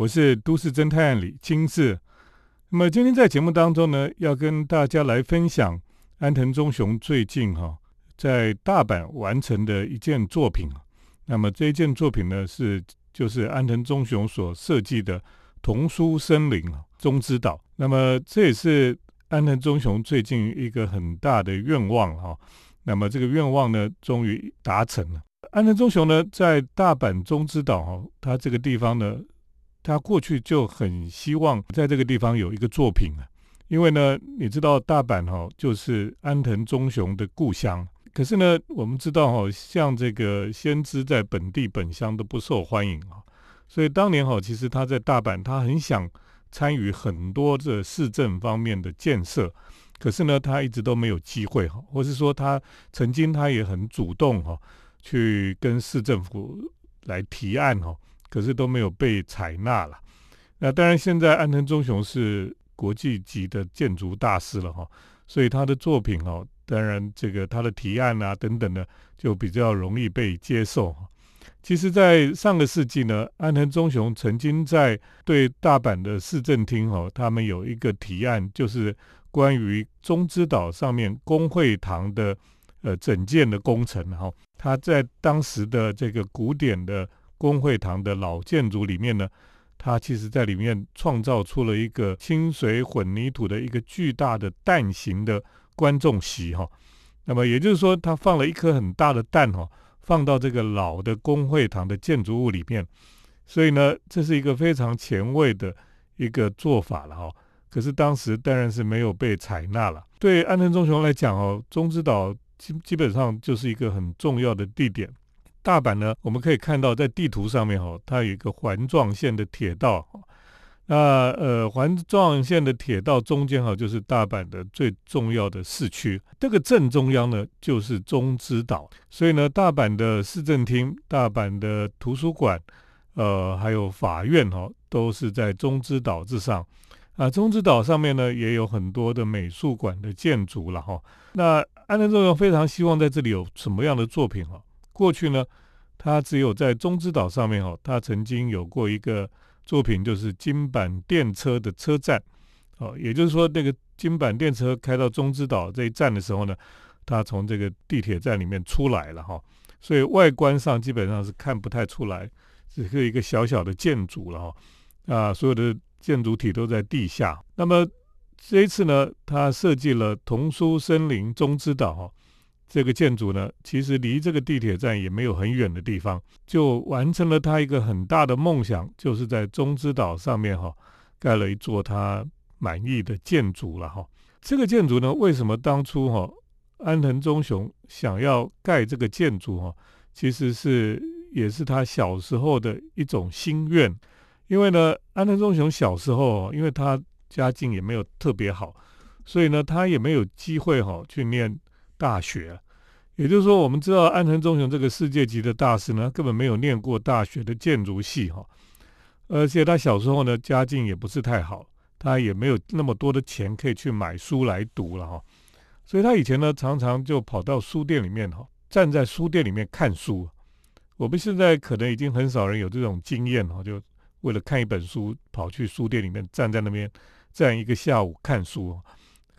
我是都市侦探李金志。那么今天在节目当中呢，要跟大家来分享安藤忠雄最近哈在大阪完成的一件作品。那么这一件作品呢，是就是安藤忠雄所设计的童书森林中之岛。那么这也是安藤忠雄最近一个很大的愿望哈。那么这个愿望呢，终于达成了。安藤忠雄呢，在大阪中之岛哈，他这个地方呢。他过去就很希望在这个地方有一个作品啊，因为呢，你知道大阪哈就是安藤忠雄的故乡，可是呢，我们知道哈，像这个先知在本地本乡都不受欢迎啊，所以当年哈，其实他在大阪，他很想参与很多的市政方面的建设，可是呢，他一直都没有机会哈，或是说他曾经他也很主动哈，去跟市政府来提案哈。可是都没有被采纳了。那当然，现在安藤忠雄是国际级的建筑大师了哈，所以他的作品哦，当然这个他的提案啊等等的，就比较容易被接受。其实，在上个世纪呢，安藤忠雄曾经在对大阪的市政厅哦，他们有一个提案，就是关于中之岛上面工会堂的呃整建的工程哈。他在当时的这个古典的。工会堂的老建筑里面呢，它其实在里面创造出了一个清水混凝土的一个巨大的蛋形的观众席哈。那么也就是说，它放了一颗很大的蛋哈，放到这个老的工会堂的建筑物里面。所以呢，这是一个非常前卫的一个做法了哈。可是当时当然是没有被采纳了。对安藤忠雄来讲哦，中之岛基基本上就是一个很重要的地点。大阪呢，我们可以看到在地图上面哈，它有一个环状线的铁道。那呃，环状线的铁道中间哈，就是大阪的最重要的市区。这个正中央呢，就是中之岛。所以呢，大阪的市政厅、大阪的图书馆，呃，还有法院哈，都是在中之岛之上。啊，中之岛上面呢，也有很多的美术馆的建筑了哈。那安藤忠雄非常希望在这里有什么样的作品哈？过去呢，他只有在中之岛上面哦，他曾经有过一个作品，就是金板电车的车站哦，也就是说，那个金板电车开到中之岛这一站的时候呢，他从这个地铁站里面出来了哈，所以外观上基本上是看不太出来，只是一个小小的建筑了哈，啊，所有的建筑体都在地下。那么这一次呢，他设计了童书森林中之岛哈。这个建筑呢，其实离这个地铁站也没有很远的地方，就完成了他一个很大的梦想，就是在中之岛上面哈盖了一座他满意的建筑了哈。这个建筑呢，为什么当初哈安藤忠雄想要盖这个建筑哈，其实是也是他小时候的一种心愿，因为呢，安藤忠雄小时候因为他家境也没有特别好，所以呢，他也没有机会哈去念。大学，也就是说，我们知道安藤忠雄这个世界级的大师呢，根本没有念过大学的建筑系哈，而且他小时候呢，家境也不是太好，他也没有那么多的钱可以去买书来读了哈，所以他以前呢，常常就跑到书店里面哈，站在书店里面看书。我们现在可能已经很少人有这种经验哈，就为了看一本书，跑去书店里面站在那边站一个下午看书。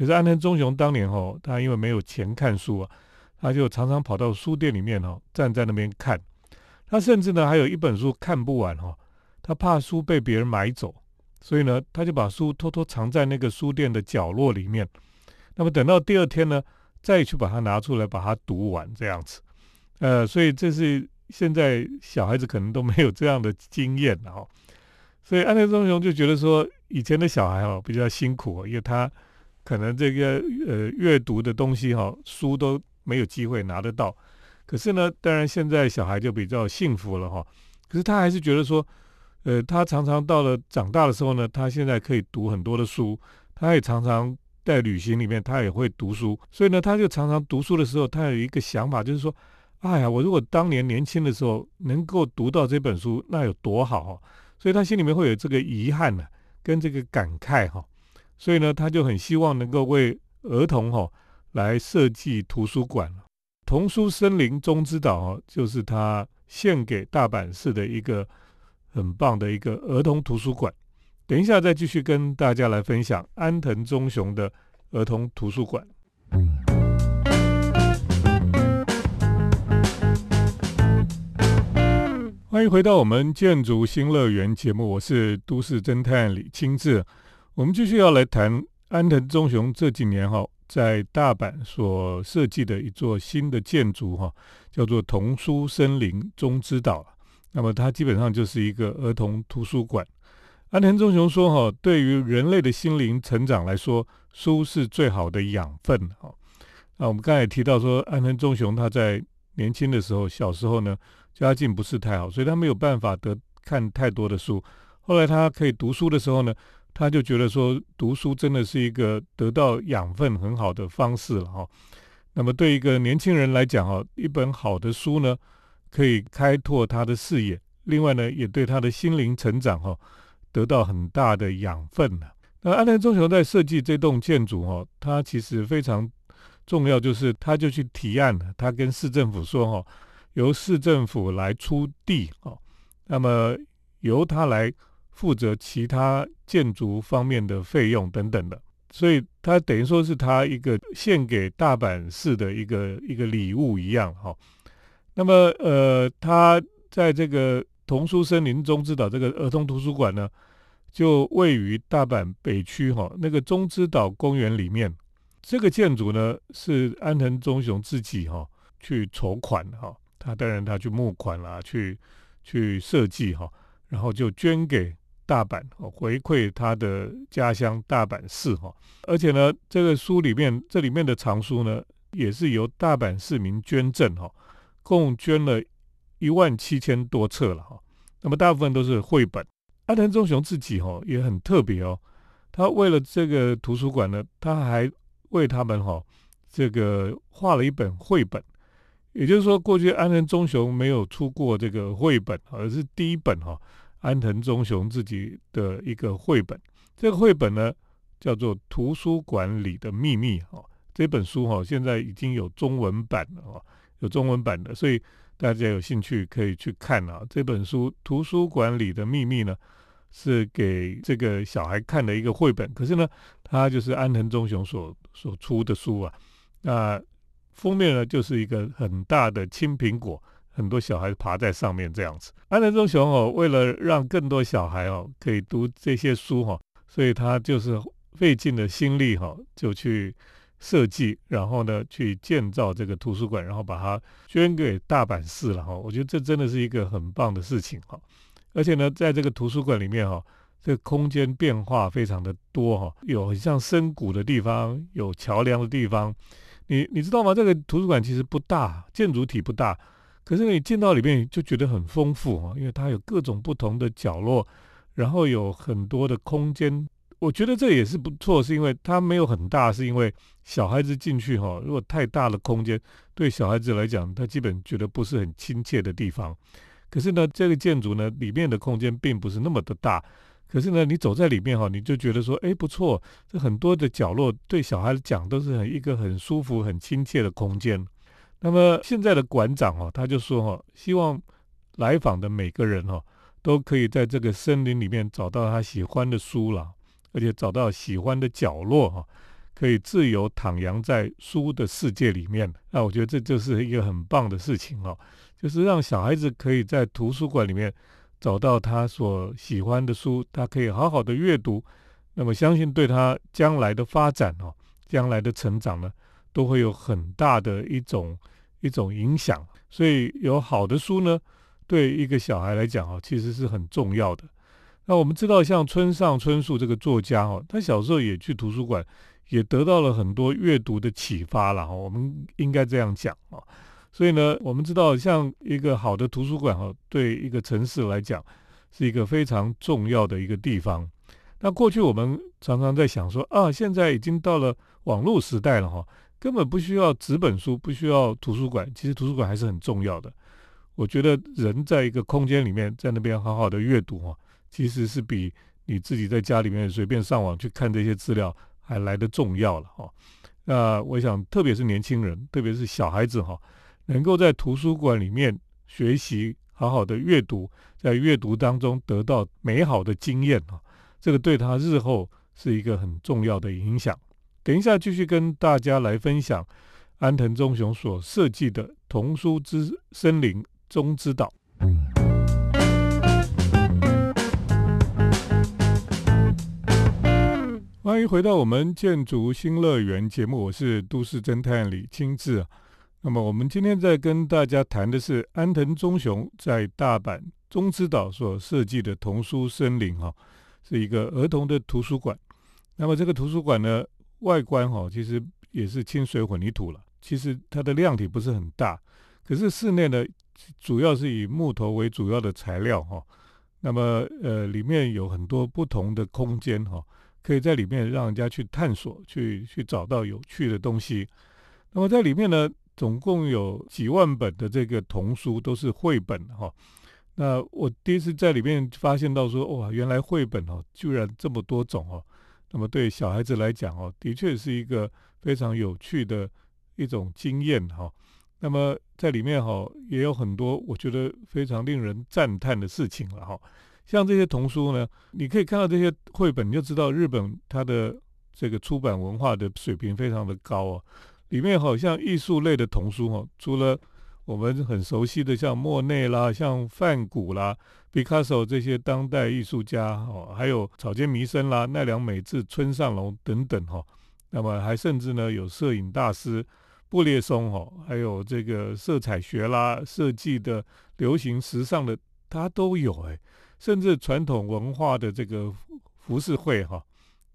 可是安藤忠雄当年哈，他因为没有钱看书啊，他就常常跑到书店里面哈，站在那边看。他甚至呢，还有一本书看不完哈，他怕书被别人买走，所以呢，他就把书偷偷藏在那个书店的角落里面。那么等到第二天呢，再去把它拿出来，把它读完这样子。呃，所以这是现在小孩子可能都没有这样的经验哦。所以安藤忠雄就觉得说，以前的小孩哈比较辛苦，因为他。可能这个呃阅读的东西哈，书都没有机会拿得到。可是呢，当然现在小孩就比较幸福了哈。可是他还是觉得说，呃，他常常到了长大的时候呢，他现在可以读很多的书。他也常常在旅行里面，他也会读书。所以呢，他就常常读书的时候，他有一个想法，就是说，哎呀，我如果当年年轻的时候能够读到这本书，那有多好哈。所以他心里面会有这个遗憾呢，跟这个感慨哈。所以呢，他就很希望能够为儿童哈来设计图书馆。童书森林中之岛就是他献给大阪市的一个很棒的一个儿童图书馆。等一下再继续跟大家来分享安藤忠雄的儿童图书馆。欢迎回到我们建筑新乐园节目，我是都市侦探李清志。我们继续要来谈安藤忠雄这几年哈在大阪所设计的一座新的建筑哈，叫做童书森林中之岛。那么它基本上就是一个儿童图书馆。安藤忠雄说哈，对于人类的心灵成长来说，书是最好的养分哈。那我们刚才也提到说，安藤忠雄他在年轻的时候，小时候呢。家境不是太好，所以他没有办法得看太多的书。后来他可以读书的时候呢，他就觉得说读书真的是一个得到养分很好的方式了哈。那么对一个年轻人来讲哈，一本好的书呢，可以开拓他的视野，另外呢，也对他的心灵成长哈得到很大的养分呢。那安藤忠雄在设计这栋建筑哈，他其实非常重要，就是他就去提案，他跟市政府说哈。由市政府来出地哦，那么由他来负责其他建筑方面的费用等等的，所以他等于说是他一个献给大阪市的一个一个礼物一样哈。那么呃，他在这个童书森林中之岛这个儿童图书馆呢，就位于大阪北区哈那个中之岛公园里面。这个建筑呢是安藤忠雄自己哈去筹款哈。他当然，他去募款啦，去去设计哈，然后就捐给大阪哦，回馈他的家乡大阪市哈。而且呢，这个书里面，这里面的藏书呢，也是由大阪市民捐赠哈，共捐了一万七千多册了哈。那么大部分都是绘本。安藤忠雄自己哈也很特别哦，他为了这个图书馆呢，他还为他们哈这个画了一本绘本。也就是说，过去安藤忠雄没有出过这个绘本，而是第一本哈安藤忠雄自己的一个绘本。这个绘本呢叫做《图书馆里的秘密》哈。这本书哈现在已经有中文版了哦，有中文版的，所以大家有兴趣可以去看啊。这本书《图书馆里的秘密》呢是给这个小孩看的一个绘本，可是呢，它就是安藤忠雄所所出的书啊。那封面呢，就是一个很大的青苹果，很多小孩爬在上面这样子。安藤忠雄哦，为了让更多小孩哦可以读这些书哈，所以他就是费尽了心力哈，就去设计，然后呢去建造这个图书馆，然后把它捐给大阪市了哈。我觉得这真的是一个很棒的事情哈。而且呢，在这个图书馆里面哈，这个空间变化非常的多哈，有像深谷的地方，有桥梁的地方。你你知道吗？这个图书馆其实不大，建筑体不大，可是你进到里面就觉得很丰富啊，因为它有各种不同的角落，然后有很多的空间。我觉得这也是不错，是因为它没有很大，是因为小孩子进去哈，如果太大的空间，对小孩子来讲，他基本觉得不是很亲切的地方。可是呢，这个建筑呢，里面的空间并不是那么的大。可是呢，你走在里面哈，你就觉得说，哎，不错，这很多的角落对小孩子讲都是很一个很舒服、很亲切的空间。那么现在的馆长哦，他就说哈，希望来访的每个人哈，都可以在这个森林里面找到他喜欢的书了，而且找到喜欢的角落哈，可以自由徜徉在书的世界里面。那我觉得这就是一个很棒的事情哦，就是让小孩子可以在图书馆里面。找到他所喜欢的书，他可以好好的阅读，那么相信对他将来的发展哦，将来的成长呢，都会有很大的一种一种影响。所以有好的书呢，对一个小孩来讲哦，其实是很重要的。那我们知道，像村上春树这个作家哦，他小时候也去图书馆，也得到了很多阅读的启发了哈。我们应该这样讲啊。所以呢，我们知道，像一个好的图书馆哈，对一个城市来讲，是一个非常重要的一个地方。那过去我们常常在想说啊，现在已经到了网络时代了哈，根本不需要纸本书，不需要图书馆。其实图书馆还是很重要的。我觉得人在一个空间里面，在那边好好的阅读哈，其实是比你自己在家里面随便上网去看这些资料还来得重要了哈。那我想，特别是年轻人，特别是小孩子哈。能够在图书馆里面学习，好好的阅读，在阅读当中得到美好的经验啊，这个对他日后是一个很重要的影响。等一下继续跟大家来分享安藤忠雄所设计的童书之森林中之岛。欢迎回到我们建筑新乐园节目，我是都市侦探李清志。那么我们今天在跟大家谈的是安藤忠雄在大阪中之岛所设计的童书森林，哈，是一个儿童的图书馆。那么这个图书馆呢，外观哈其实也是清水混凝土了，其实它的量体不是很大，可是室内呢主要是以木头为主要的材料哈。那么呃里面有很多不同的空间哈。可以在里面让人家去探索，去去找到有趣的东西。那么在里面呢，总共有几万本的这个童书都是绘本哈。那我第一次在里面发现到说，哇，原来绘本哦，居然这么多种哦。那么对小孩子来讲哦，的确是一个非常有趣的一种经验哈。那么在里面哈，也有很多我觉得非常令人赞叹的事情了哈。像这些童书呢，你可以看到这些绘本，你就知道日本它的这个出版文化的水平非常的高哦。里面好像艺术类的童书哦，除了我们很熟悉的像莫内啦、像梵谷啦、毕卡索这些当代艺术家哦，还有草间弥生啦、奈良美智、村上隆等等哈。那么还甚至呢有摄影大师布列松哈，还有这个色彩学啦、设计的、流行时尚的，他都有哎。甚至传统文化的这个服饰会哈，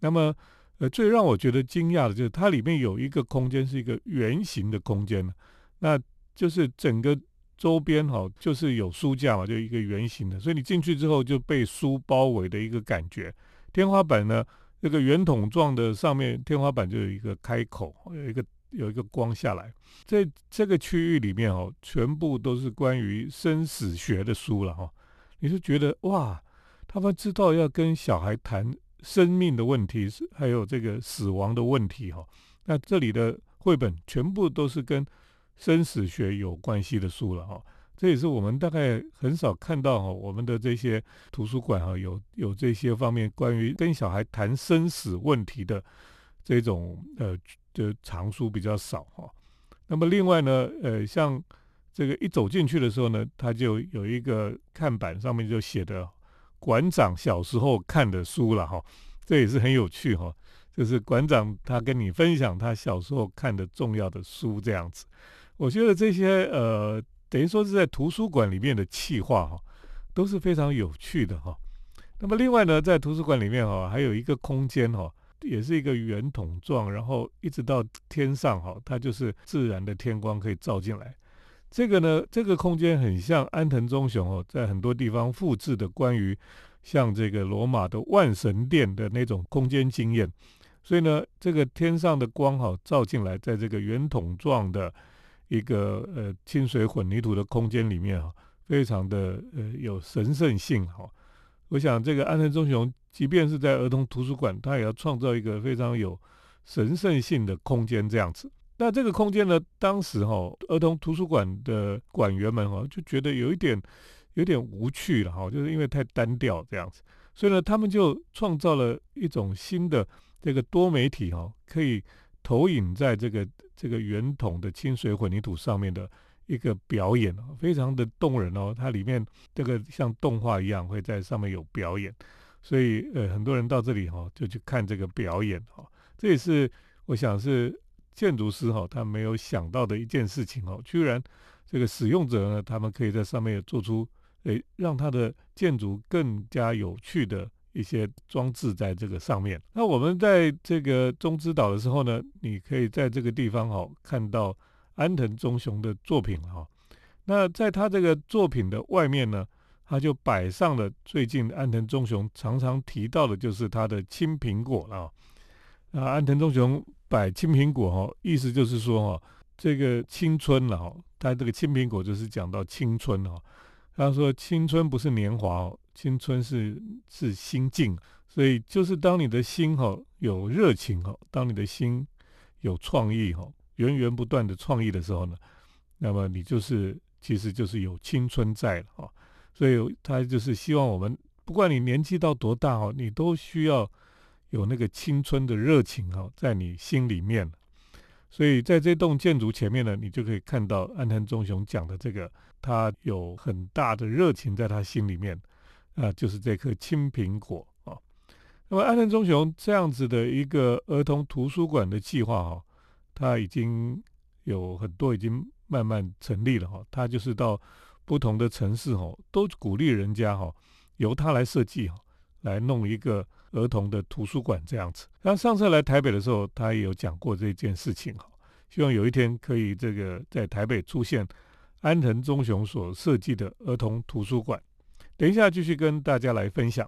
那么呃最让我觉得惊讶的就是它里面有一个空间是一个圆形的空间，那就是整个周边哈就是有书架嘛，就一个圆形的，所以你进去之后就被书包围的一个感觉。天花板呢，这个圆筒状的上面天花板就有一个开口，有一个有一个光下来，在这个区域里面哦，全部都是关于生死学的书了哈。你是觉得哇，他们知道要跟小孩谈生命的问题，是还有这个死亡的问题哈。那这里的绘本全部都是跟生死学有关系的书了哈。这也是我们大概很少看到哈，我们的这些图书馆哈有有这些方面关于跟小孩谈生死问题的这种呃的藏书比较少哈。那么另外呢，呃像。这个一走进去的时候呢，他就有一个看板，上面就写的馆长小时候看的书了哈，这也是很有趣哈。就是馆长他跟你分享他小时候看的重要的书这样子。我觉得这些呃，等于说是在图书馆里面的气化哈，都是非常有趣的哈。那么另外呢，在图书馆里面哈，还有一个空间哈，也是一个圆筒状，然后一直到天上哈，它就是自然的天光可以照进来。这个呢，这个空间很像安藤忠雄哦，在很多地方复制的关于像这个罗马的万神殿的那种空间经验，所以呢，这个天上的光哈照进来，在这个圆筒状的一个呃清水混凝土的空间里面哈，非常的呃有神圣性哈。我想这个安藤忠雄，即便是在儿童图书馆，他也要创造一个非常有神圣性的空间这样子。那这个空间呢？当时哈，儿童图书馆的馆员们哈就觉得有一点有点无趣了哈，就是因为太单调这样子，所以呢，他们就创造了一种新的这个多媒体哈，可以投影在这个这个圆筒的清水混凝土上面的一个表演非常的动人哦。它里面这个像动画一样会在上面有表演，所以呃，很多人到这里哈就去看这个表演哈。这也是我想是。建筑师哈，他没有想到的一件事情哦，居然这个使用者呢，他们可以在上面做出诶，让他的建筑更加有趣的一些装置在这个上面。那我们在这个中之岛的时候呢，你可以在这个地方哈看到安藤忠雄的作品哈。那在他这个作品的外面呢，他就摆上了最近安藤忠雄常常提到的，就是他的青苹果了。啊，安藤忠雄。摆青苹果哈，意思就是说哈，这个青春了哈，他这个青苹果就是讲到青春哈。他说青春不是年华哦，青春是是心境，所以就是当你的心哈有热情哈，当你的心有创意哈，源源不断的创意的时候呢，那么你就是其实就是有青春在了啊。所以他就是希望我们，不管你年纪到多大哦，你都需要有那个青春的热情哈，在你心里面。所以在这栋建筑前面呢，你就可以看到安藤忠雄讲的这个，他有很大的热情在他心里面啊，就是这颗青苹果啊。那么安藤忠雄这样子的一个儿童图书馆的计划哈，他已经有很多已经慢慢成立了哈，他就是到。不同的城市哈，都鼓励人家哈，由他来设计哈，来弄一个儿童的图书馆这样子。那上次来台北的时候，他也有讲过这件事情哈，希望有一天可以这个在台北出现安藤忠雄所设计的儿童图书馆。等一下继续跟大家来分享。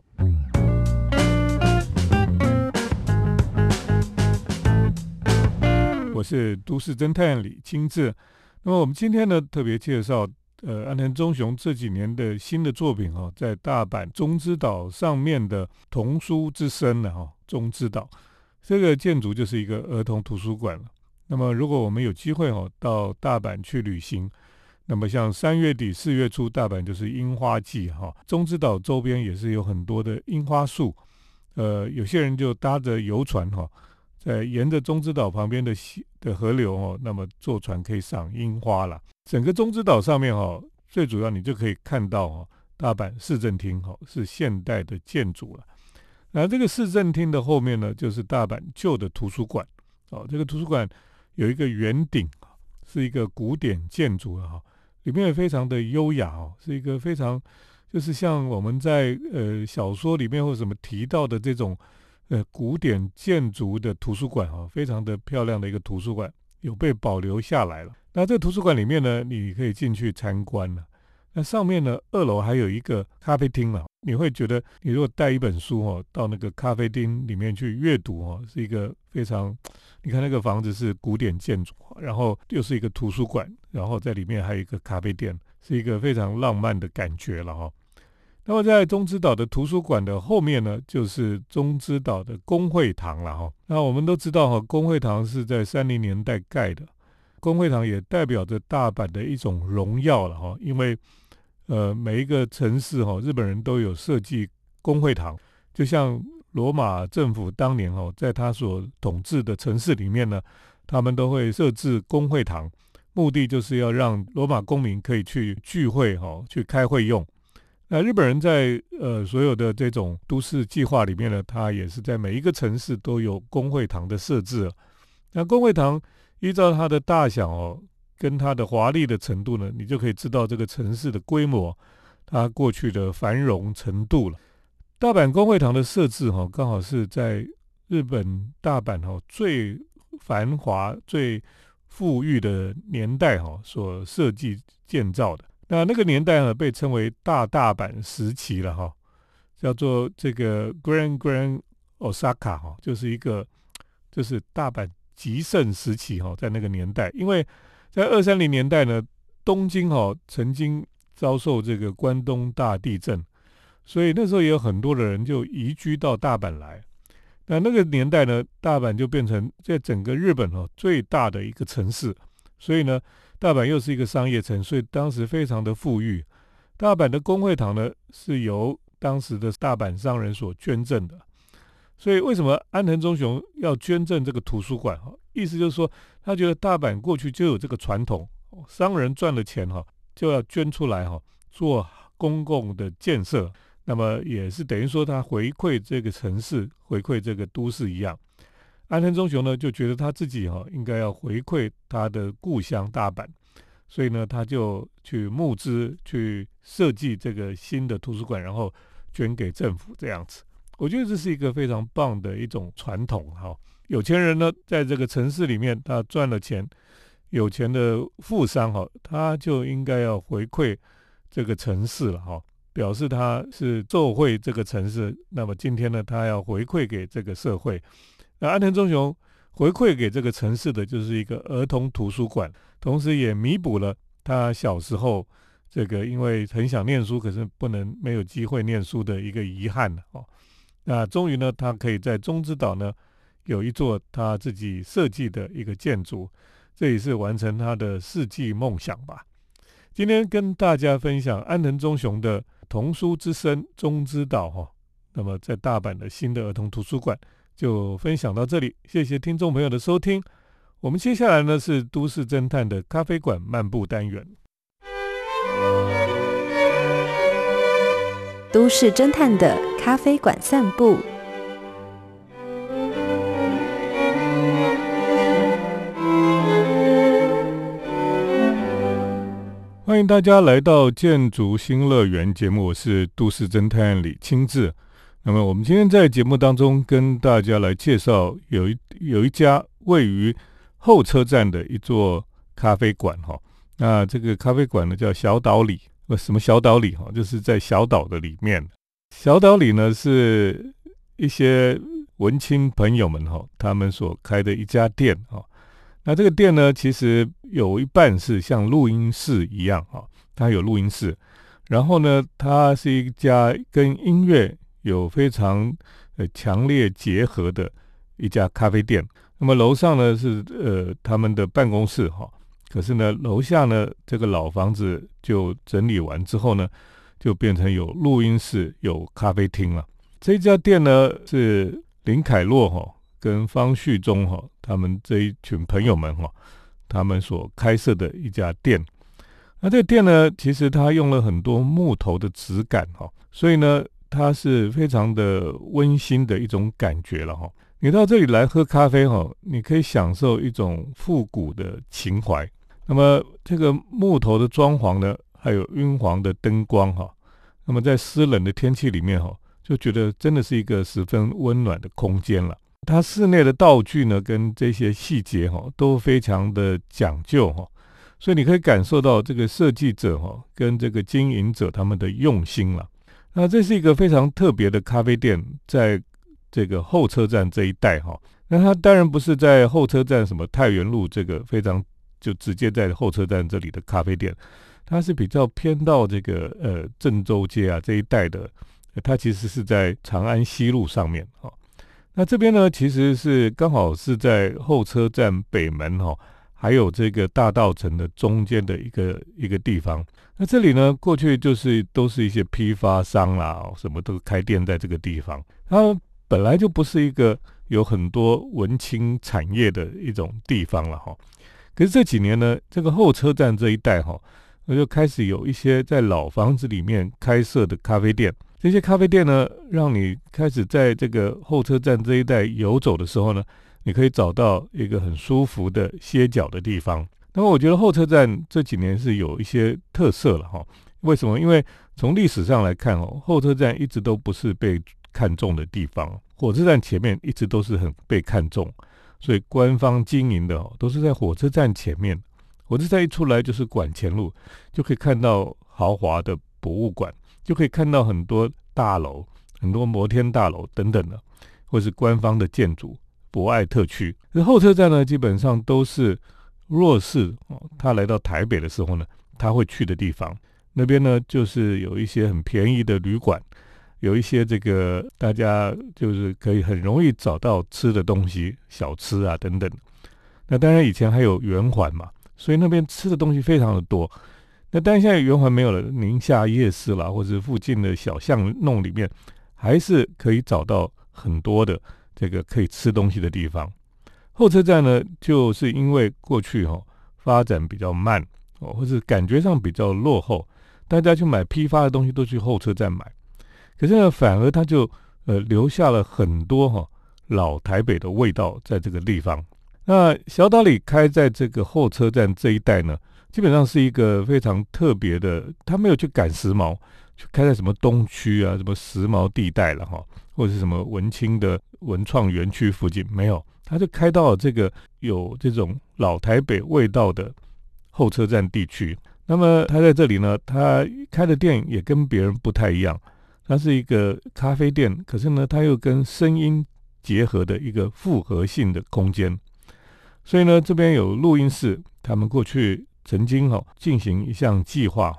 我是都市侦探李清志，那么我们今天呢特别介绍。呃，安藤忠雄这几年的新的作品哈，在大阪中之岛上面的童书之声呢哈，中之岛这个建筑就是一个儿童图书馆了。那么，如果我们有机会哈到大阪去旅行，那么像三月底四月初，大阪就是樱花季哈，中之岛周边也是有很多的樱花树。呃，有些人就搭着游船哈，在沿着中之岛旁边的溪的河流哦，那么坐船可以赏樱花了。整个中之岛上面哈，最主要你就可以看到哈，大阪市政厅哈是现代的建筑了。那这个市政厅的后面呢，就是大阪旧的图书馆哦。这个图书馆有一个圆顶是一个古典建筑了哈，里面也非常的优雅哦，是一个非常就是像我们在呃小说里面或者什么提到的这种呃古典建筑的图书馆哦，非常的漂亮的一个图书馆，有被保留下来了。那这个图书馆里面呢，你可以进去参观了。那上面呢，二楼还有一个咖啡厅了。你会觉得，你如果带一本书哦，到那个咖啡厅里面去阅读哦，是一个非常……你看那个房子是古典建筑，然后又是一个图书馆，然后在里面还有一个咖啡店，是一个非常浪漫的感觉了哈。那么在中之岛的图书馆的后面呢，就是中之岛的工会堂了哈。那我们都知道哈，工会堂是在三零年代盖的。工会堂也代表着大阪的一种荣耀了哈，因为呃每一个城市哈，日本人都有设计工会堂，就像罗马政府当年哈，在他所统治的城市里面呢，他们都会设置工会堂，目的就是要让罗马公民可以去聚会哈，去开会用。那日本人在呃所有的这种都市计划里面呢，他也是在每一个城市都有工会堂的设置。那工会堂。依照它的大小哦，跟它的华丽的程度呢，你就可以知道这个城市的规模，它过去的繁荣程度了。大阪公会堂的设置哈，刚好是在日本大阪哈最繁华、最富裕的年代哈所设计建造的。那那个年代呢，被称为大大阪时期了哈，叫做这个 Grand Grand Osaka 哈，就是一个就是大阪。极盛时期哈，在那个年代，因为在二三零年代呢，东京哈曾经遭受这个关东大地震，所以那时候也有很多的人就移居到大阪来。那那个年代呢，大阪就变成在整个日本哦最大的一个城市，所以呢，大阪又是一个商业城，所以当时非常的富裕。大阪的工会堂呢，是由当时的大阪商人所捐赠的。所以，为什么安藤忠雄要捐赠这个图书馆？哈，意思就是说，他觉得大阪过去就有这个传统，商人赚了钱哈，就要捐出来哈，做公共的建设。那么，也是等于说他回馈这个城市，回馈这个都市一样。安藤忠雄呢，就觉得他自己哈，应该要回馈他的故乡大阪，所以呢，他就去募资，去设计这个新的图书馆，然后捐给政府这样子。我觉得这是一个非常棒的一种传统哈。有钱人呢，在这个城市里面，他赚了钱，有钱的富商哈，他就应该要回馈这个城市了哈，表示他是受惠这个城市。那么今天呢，他要回馈给这个社会。那安藤忠雄回馈给这个城市的就是一个儿童图书馆，同时也弥补了他小时候这个因为很想念书，可是不能没有机会念书的一个遗憾哦。那终于呢，他可以在中之岛呢有一座他自己设计的一个建筑，这也是完成他的世纪梦想吧。今天跟大家分享安藤忠雄的童书之声中之岛哈。那么在大阪的新的儿童图书馆就分享到这里，谢谢听众朋友的收听。我们接下来呢是都市侦探的咖啡馆漫步单元。都市侦探的咖啡馆散步。欢迎大家来到建筑新乐园节目，我是都市侦探李清志。那么我们今天在节目当中跟大家来介绍有一有一家位于后车站的一座咖啡馆哈。那这个咖啡馆呢叫小岛里，呃，什么小岛里哈？就是在小岛的里面。小岛里呢是一些文青朋友们哈，他们所开的一家店哈。那这个店呢，其实有一半是像录音室一样啊，它有录音室。然后呢，它是一家跟音乐有非常呃强烈结合的一家咖啡店。那么楼上呢是呃他们的办公室哈，可是呢楼下呢这个老房子就整理完之后呢，就变成有录音室、有咖啡厅了。这家店呢是林凯洛哈。跟方旭中哈，他们这一群朋友们哈，他们所开设的一家店。那这个店呢，其实它用了很多木头的质感哈，所以呢，它是非常的温馨的一种感觉了哈。你到这里来喝咖啡哈，你可以享受一种复古的情怀。那么这个木头的装潢呢，还有晕黄的灯光哈，那么在湿冷的天气里面哈，就觉得真的是一个十分温暖的空间了。它室内的道具呢，跟这些细节哈，都非常的讲究哈，所以你可以感受到这个设计者哈，跟这个经营者他们的用心了。那这是一个非常特别的咖啡店，在这个后车站这一带哈。那它当然不是在后车站什么太原路这个非常就直接在候车站这里的咖啡店，它是比较偏到这个呃郑州街啊这一带的，它其实是在长安西路上面哈。那这边呢，其实是刚好是在候车站北门哈，还有这个大道城的中间的一个一个地方。那这里呢，过去就是都是一些批发商啦，什么都开店在这个地方。它本来就不是一个有很多文青产业的一种地方了哈。可是这几年呢，这个后车站这一带哈，那就开始有一些在老房子里面开设的咖啡店。这些咖啡店呢，让你开始在这个候车站这一带游走的时候呢，你可以找到一个很舒服的歇脚的地方。那么，我觉得候车站这几年是有一些特色了哈。为什么？因为从历史上来看哦，候车站一直都不是被看中的地方，火车站前面一直都是很被看重，所以官方经营的哦，都是在火车站前面。火车站一出来就是管前路，就可以看到豪华的博物馆。就可以看到很多大楼，很多摩天大楼等等的，或是官方的建筑、博爱特区。那候车站呢，基本上都是弱势哦。他来到台北的时候呢，他会去的地方。那边呢，就是有一些很便宜的旅馆，有一些这个大家就是可以很容易找到吃的东西、小吃啊等等。那当然以前还有圆环嘛，所以那边吃的东西非常的多。那但现在圆环没有了，宁夏夜市啦，或者附近的小巷弄里面，还是可以找到很多的这个可以吃东西的地方。候车站呢，就是因为过去哈发展比较慢哦，或者感觉上比较落后，大家去买批发的东西都去候车站买。可是呢，反而它就呃留下了很多哈老台北的味道在这个地方。那小岛里开在这个候车站这一带呢？基本上是一个非常特别的，他没有去赶时髦，去开在什么东区啊，什么时髦地带了哈，或者是什么文青的文创园区附近，没有，他就开到了这个有这种老台北味道的候车站地区。那么他在这里呢，他开的店也跟别人不太一样，它是一个咖啡店，可是呢，它又跟声音结合的一个复合性的空间。所以呢，这边有录音室，他们过去。曾经哈进行一项计划，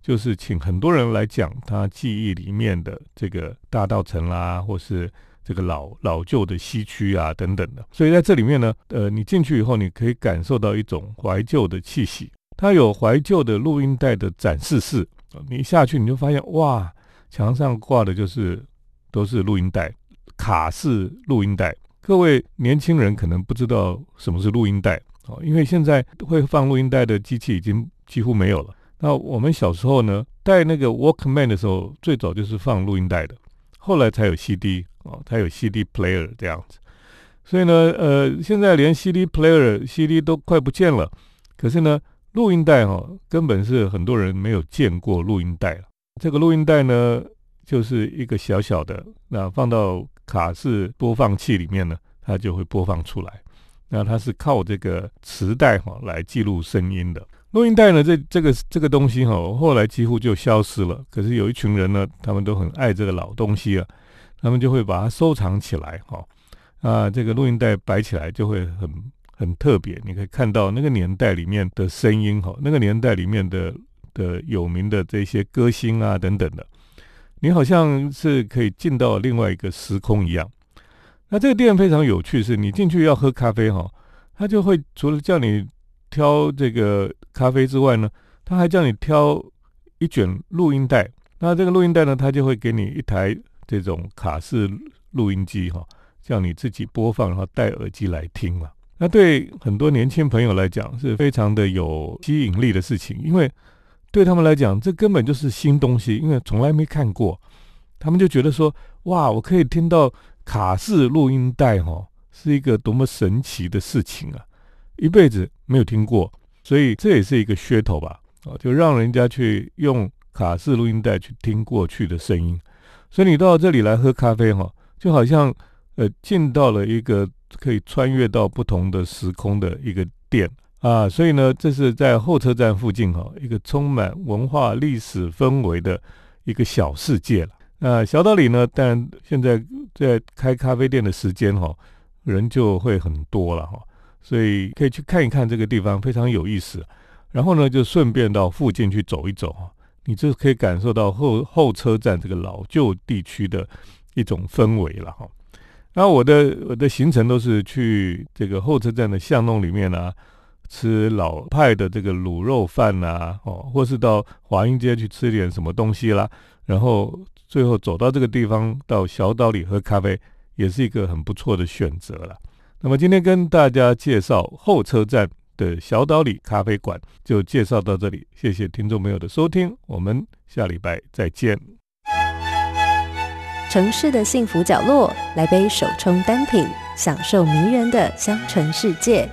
就是请很多人来讲他记忆里面的这个大道城啦，或是这个老老旧的西区啊等等的。所以在这里面呢，呃，你进去以后，你可以感受到一种怀旧的气息。它有怀旧的录音带的展示室。你下去你就发现，哇，墙上挂的就是都是录音带，卡式录音带。各位年轻人可能不知道什么是录音带哦，因为现在会放录音带的机器已经几乎没有了。那我们小时候呢，带那个 Walkman 的时候，最早就是放录音带的，后来才有 CD 哦，才有 CD player 这样子。所以呢，呃，现在连 CD player、CD 都快不见了。可是呢，录音带哈，根本是很多人没有见过录音带了。这个录音带呢，就是一个小小的，那放到卡式播放器里面呢，它就会播放出来。那它是靠这个磁带哈来记录声音的。录音带呢，这这个这个东西哈，后来几乎就消失了。可是有一群人呢，他们都很爱这个老东西啊，他们就会把它收藏起来哈。啊，这个录音带摆起来就会很很特别，你可以看到那个年代里面的声音哈，那个年代里面的的有名的这些歌星啊等等的，你好像是可以进到另外一个时空一样。那这个店非常有趣，是你进去要喝咖啡哈，他就会除了叫你。挑这个咖啡之外呢，他还叫你挑一卷录音带。那这个录音带呢，他就会给你一台这种卡式录音机哈，叫你自己播放，然后戴耳机来听嘛。那对很多年轻朋友来讲是非常的有吸引力的事情，因为对他们来讲，这根本就是新东西，因为从来没看过。他们就觉得说，哇，我可以听到卡式录音带哈，是一个多么神奇的事情啊！一辈子没有听过，所以这也是一个噱头吧？啊，就让人家去用卡式录音带去听过去的声音。所以你到这里来喝咖啡哈，就好像呃进到了一个可以穿越到不同的时空的一个店啊。所以呢，这是在候车站附近哈，一个充满文化历史氛围的一个小世界了。那小岛里呢，但现在在开咖啡店的时间哈，人就会很多了哈。所以可以去看一看这个地方，非常有意思。然后呢，就顺便到附近去走一走啊，你就可以感受到后后车站这个老旧地区的一种氛围了哈。那我的我的行程都是去这个后车站的巷弄里面啊，吃老派的这个卤肉饭呐，哦，或是到华阴街去吃点什么东西啦。然后最后走到这个地方，到小岛里喝咖啡，也是一个很不错的选择了。那么今天跟大家介绍后车站的小岛里咖啡馆，就介绍到这里。谢谢听众朋友的收听，我们下礼拜再见。城市的幸福角落，来杯手冲单品，享受迷人的香醇世界。